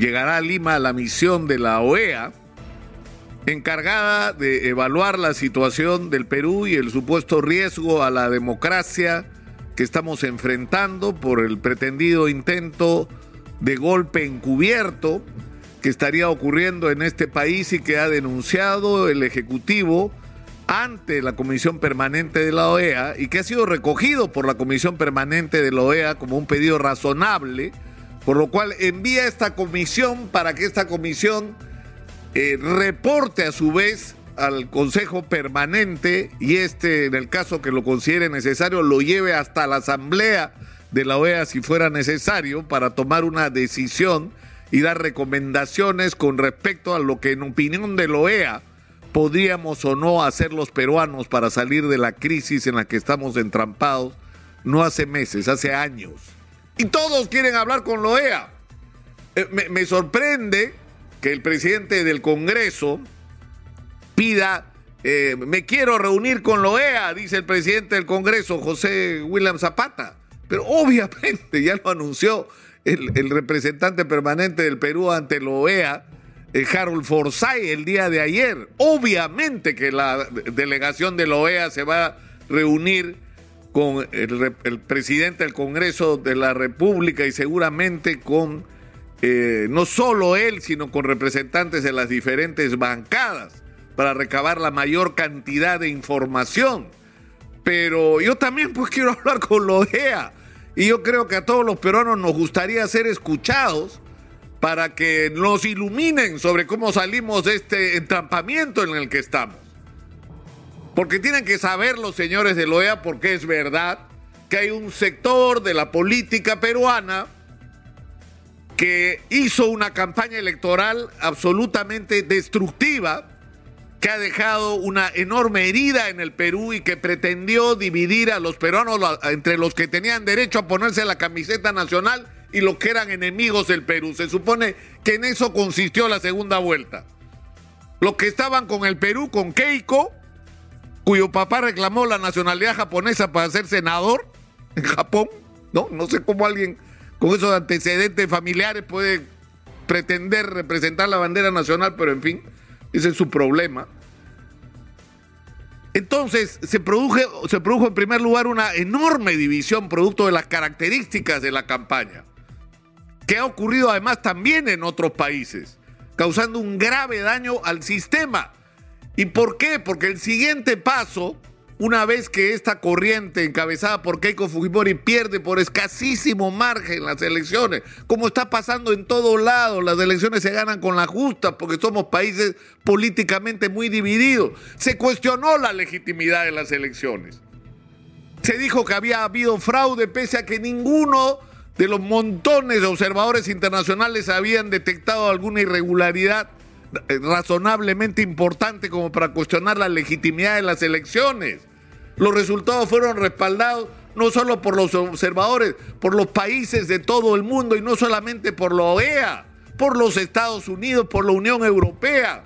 llegará a Lima la misión de la OEA encargada de evaluar la situación del Perú y el supuesto riesgo a la democracia que estamos enfrentando por el pretendido intento de golpe encubierto que estaría ocurriendo en este país y que ha denunciado el Ejecutivo ante la Comisión Permanente de la OEA y que ha sido recogido por la Comisión Permanente de la OEA como un pedido razonable, por lo cual envía esta comisión para que esta comisión eh, reporte a su vez al Consejo Permanente y este, en el caso que lo considere necesario, lo lleve hasta la Asamblea de la OEA si fuera necesario para tomar una decisión y dar recomendaciones con respecto a lo que en opinión de la OEA podríamos o no hacer los peruanos para salir de la crisis en la que estamos entrampados, no hace meses, hace años. Y todos quieren hablar con la OEA. Eh, me sorprende que el presidente del Congreso pida, eh, me quiero reunir con la OEA, dice el presidente del Congreso, José William Zapata. Pero obviamente ya lo anunció el, representante permanente del Perú ante la OEA, eh, Harold Forsyth, el día de ayer. Obviamente que la delegación de la OEA se va a reunir con el presidente del Congreso de la República y seguramente con eh, no solo él, sino con representantes de las diferentes bancadas para recabar la mayor cantidad de información. Pero yo también pues quiero hablar con la OEA y yo creo que a todos los peruanos nos gustaría ser escuchados para que nos iluminen sobre cómo salimos de este entrampamiento en el que estamos. Porque tienen que saber los señores de la OEA, porque es verdad que hay un sector de la política peruana que hizo una campaña electoral absolutamente destructiva, que ha dejado una enorme herida en el Perú y que pretendió dividir a los peruanos entre los que tenían derecho a ponerse la camiseta nacional y los que eran enemigos del Perú. Se supone que en eso consistió la segunda vuelta. Los que estaban con el Perú, con Keiko, cuyo papá reclamó la nacionalidad japonesa para ser senador en Japón, ¿no? No sé cómo alguien con esos antecedentes familiares puede pretender representar la bandera nacional, pero en fin, ese es su problema. Entonces se se produjo en primer lugar una enorme división producto de las características de la campaña, que ha ocurrido además también en otros países, causando un grave daño al sistema. ¿Y por qué? Porque el siguiente paso una vez que esta corriente encabezada por Keiko Fujimori pierde por escasísimo margen las elecciones, como está pasando en todos lados, las elecciones se ganan con la justa porque somos países políticamente muy divididos. Se cuestionó la legitimidad de las elecciones. Se dijo que había habido fraude pese a que ninguno de los montones de observadores internacionales habían detectado alguna irregularidad razonablemente importante como para cuestionar la legitimidad de las elecciones. Los resultados fueron respaldados no solo por los observadores, por los países de todo el mundo y no solamente por la OEA, por los Estados Unidos, por la Unión Europea.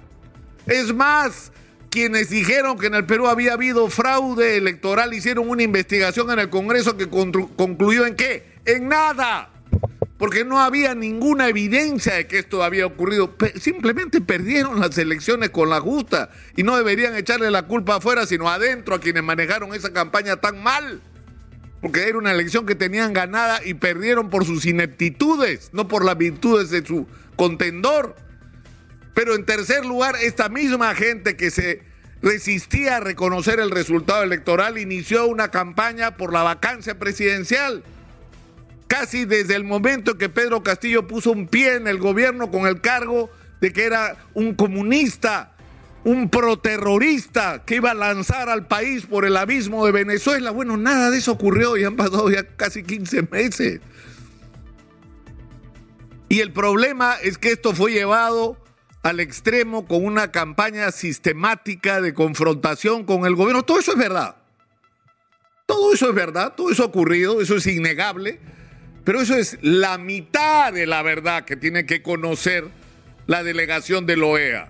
Es más, quienes dijeron que en el Perú había habido fraude electoral hicieron una investigación en el Congreso que concluyó en qué? En nada porque no había ninguna evidencia de que esto había ocurrido. simplemente perdieron las elecciones con la justa y no deberían echarle la culpa afuera, sino adentro a quienes manejaron esa campaña tan mal. Porque era una elección que tenían ganada y perdieron por sus ineptitudes, no por las virtudes de su contendor. Pero en tercer lugar, esta misma gente que se resistía a reconocer el resultado electoral inició una campaña por la vacancia presidencial casi desde el momento que Pedro Castillo puso un pie en el gobierno con el cargo de que era un comunista, un proterrorista que iba a lanzar al país por el abismo de Venezuela. Bueno, nada de eso ocurrió y han pasado ya casi 15 meses. Y el problema es que esto fue llevado al extremo con una campaña sistemática de confrontación con el gobierno. Todo eso es verdad. Todo eso es verdad, todo eso ha ocurrido, eso es innegable. Pero eso es la mitad de la verdad que tiene que conocer la delegación de la OEA.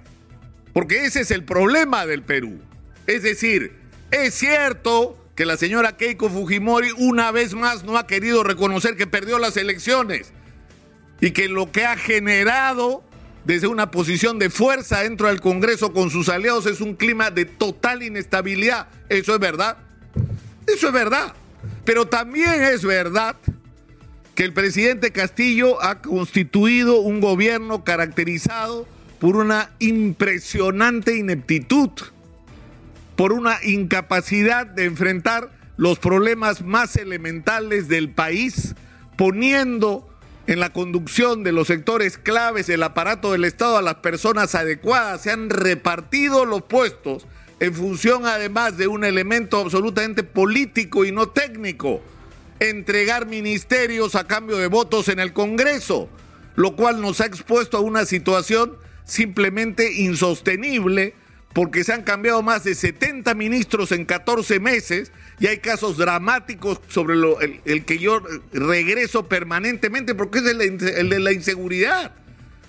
Porque ese es el problema del Perú. Es decir, es cierto que la señora Keiko Fujimori una vez más no ha querido reconocer que perdió las elecciones. y que lo que ha generado desde una posición de fuerza dentro del Congreso con sus aliados es un clima de total inestabilidad. Eso es verdad. Eso es verdad. Pero también es verdad que el presidente Castillo ha constituido un gobierno caracterizado por una impresionante ineptitud, por una incapacidad de enfrentar los problemas más elementales del país, poniendo en la conducción de los sectores claves del aparato del Estado a las personas adecuadas. Se han repartido los puestos en función además de un elemento absolutamente político y no técnico, entregar ministerios a cambio de votos en el Congreso, lo cual nos ha expuesto a una situación simplemente insostenible porque se han cambiado más de 70 ministros en 14 meses y hay casos dramáticos sobre lo, el, que yo regreso permanentemente porque es el, de la inseguridad.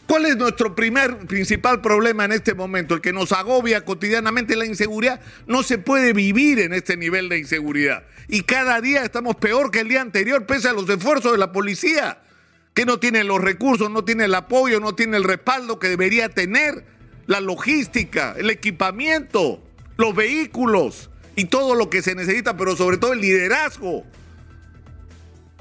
¿Cuál es nuestro primer principal problema en este momento? El que nos agobia cotidianamente la inseguridad. No se puede vivir en este nivel de inseguridad. Y cada día estamos peor que el día anterior, pese a los esfuerzos de la policía, que no tiene los recursos, no tiene el apoyo, no tiene el respaldo que debería tener, la logística, el equipamiento, los vehículos y todo lo que se necesita, pero sobre todo el liderazgo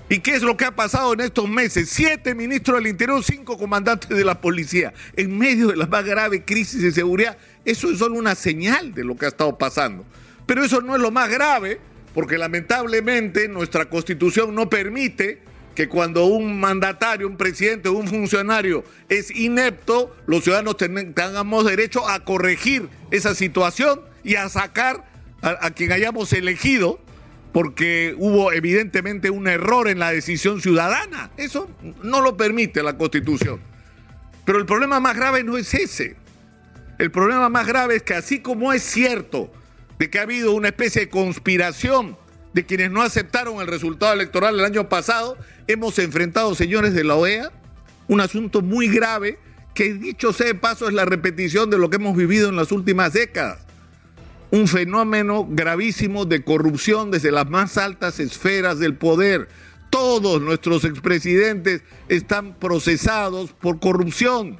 ¿Y qué es lo que ha pasado en estos meses? Siete ministros del Interior, cinco comandantes de la policía, en medio de la más grave crisis de seguridad. Eso es solo una señal de lo que ha estado pasando. Pero eso no es lo más grave, porque lamentablemente nuestra constitución no permite que cuando un mandatario, un presidente o un funcionario es inepto, los ciudadanos tengamos derecho a corregir esa situación y a sacar a quien hayamos elegido porque hubo evidentemente un error en la decisión ciudadana. Eso no lo permite la Constitución. Pero el problema más grave no es ese. El problema más grave es que así como es cierto de que ha habido una especie de conspiración de quienes no aceptaron el resultado electoral el año pasado, hemos enfrentado, señores de la OEA, un asunto muy grave que dicho sea de paso es la repetición de lo que hemos vivido en las últimas décadas un fenómeno gravísimo de corrupción desde las más altas esferas del poder. Todos nuestros expresidentes están procesados por corrupción.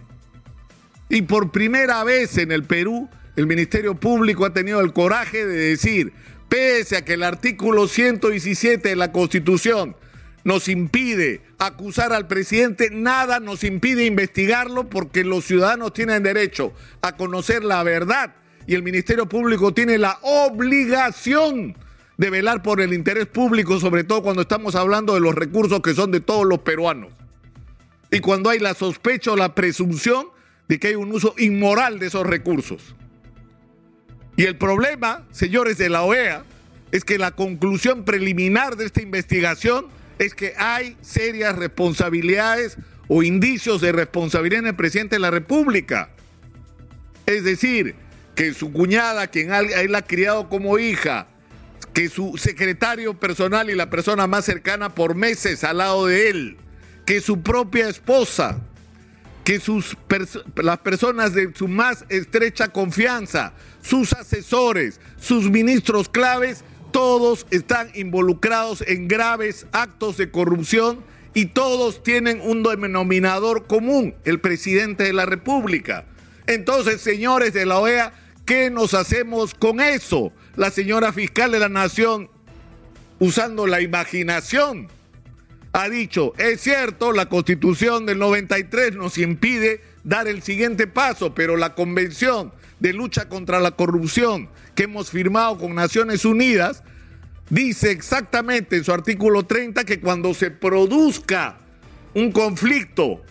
Y por primera vez en el Perú, el Ministerio Público ha tenido el coraje de decir, pese a que el artículo 117 de la Constitución nos impide acusar al presidente, nada nos impide investigarlo porque los ciudadanos tienen derecho a conocer la verdad y el Ministerio Público tiene la obligación de velar por el interés público, sobre todo cuando estamos hablando de los recursos que son de todos los peruanos. Y cuando hay la sospecha o la presunción de que hay un uso inmoral de esos recursos. Y el problema, señores de la OEA, es que la conclusión preliminar de esta investigación es que hay serias responsabilidades o indicios de responsabilidad en el presidente de la República. Es decir, que su cuñada, quien él ha criado como hija, que su secretario personal y la persona más cercana por meses al lado de él, que su propia esposa, que sus las personas de su más estrecha confianza, sus asesores, sus ministros claves, todos están involucrados en graves actos de corrupción y todos tienen un denominador común, el presidente de la República. Entonces, señores de la OEA, ¿Qué nos hacemos con eso? La señora fiscal de la Nación, usando la imaginación, ha dicho, es cierto, la constitución del 93 nos impide dar el siguiente paso, pero la convención de lucha contra la corrupción que hemos firmado con Naciones Unidas dice exactamente en su artículo 30 que cuando se produzca un conflicto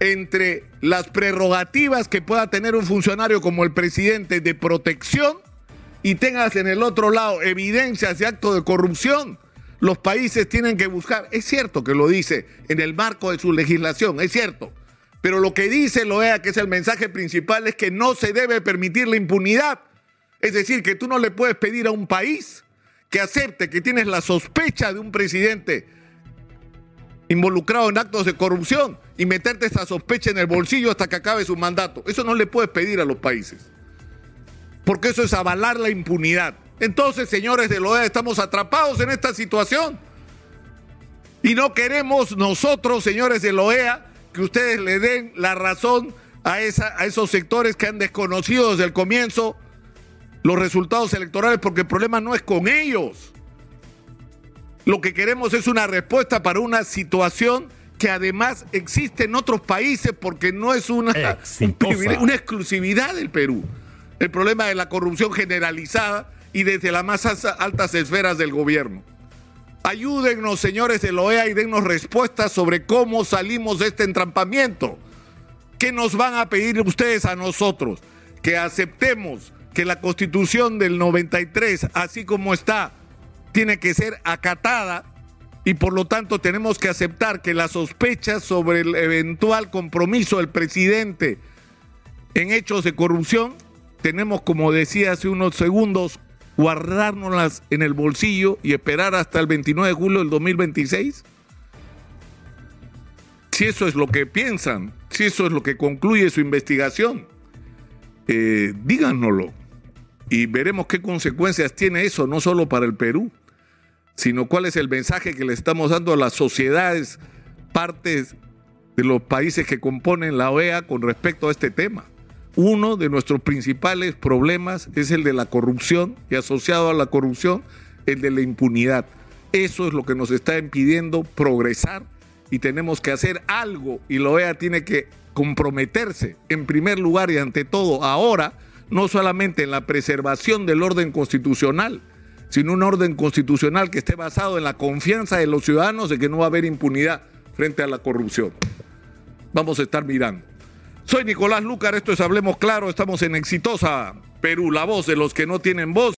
entre las prerrogativas que pueda tener un funcionario como el presidente de protección y tengas en el otro lado evidencias de actos de corrupción, los países tienen que buscar. Es cierto que lo dice en el marco de su legislación, es cierto. Pero lo que dice Loea, que es el mensaje principal, es que no se debe permitir la impunidad. Es decir, que tú no le puedes pedir a un país que acepte que tienes la sospecha de un presidente involucrado en actos de corrupción y meterte esa sospecha en el bolsillo hasta que acabe su mandato. Eso no le puedes pedir a los países. Porque eso es avalar la impunidad. Entonces, señores de la OEA, estamos atrapados en esta situación. Y no queremos nosotros, señores de la OEA, que ustedes le den la razón a, esa, a esos sectores que han desconocido desde el comienzo los resultados electorales, porque el problema no es con ellos. Lo que queremos es una respuesta para una situación que además existe en otros países porque no es una, una exclusividad del Perú. El problema de la corrupción generalizada y desde las más altas esferas del gobierno. Ayúdennos, señores de la OEA, y dennos respuestas sobre cómo salimos de este entrampamiento. ¿Qué nos van a pedir ustedes a nosotros? Que aceptemos que la constitución del 93, así como está, tiene que ser acatada y por lo tanto tenemos que aceptar que las sospechas sobre el eventual compromiso del presidente en hechos de corrupción, tenemos, como decía hace unos segundos, guardárnoslas en el bolsillo y esperar hasta el 29 de julio del 2026? Si eso es lo que piensan, si eso es lo que concluye su investigación, eh, díganoslo y veremos qué consecuencias tiene eso, no solo para el Perú, sino cuál es el mensaje que le estamos dando a las sociedades, partes de los países que componen la OEA con respecto a este tema. Uno de nuestros principales problemas es el de la corrupción y asociado a la corrupción, el de la impunidad. Eso es lo que nos está impidiendo progresar y tenemos que hacer algo y la OEA tiene que comprometerse en primer lugar y ante todo ahora, no solamente en la preservación del orden constitucional, sino un orden constitucional que esté basado en la confianza de los ciudadanos de que no va a haber impunidad frente a la corrupción. Vamos a estar mirando. Soy Nicolás Lucar, esto es Hablemos Claro, estamos en Exitosa Perú, la voz de los que no tienen voz.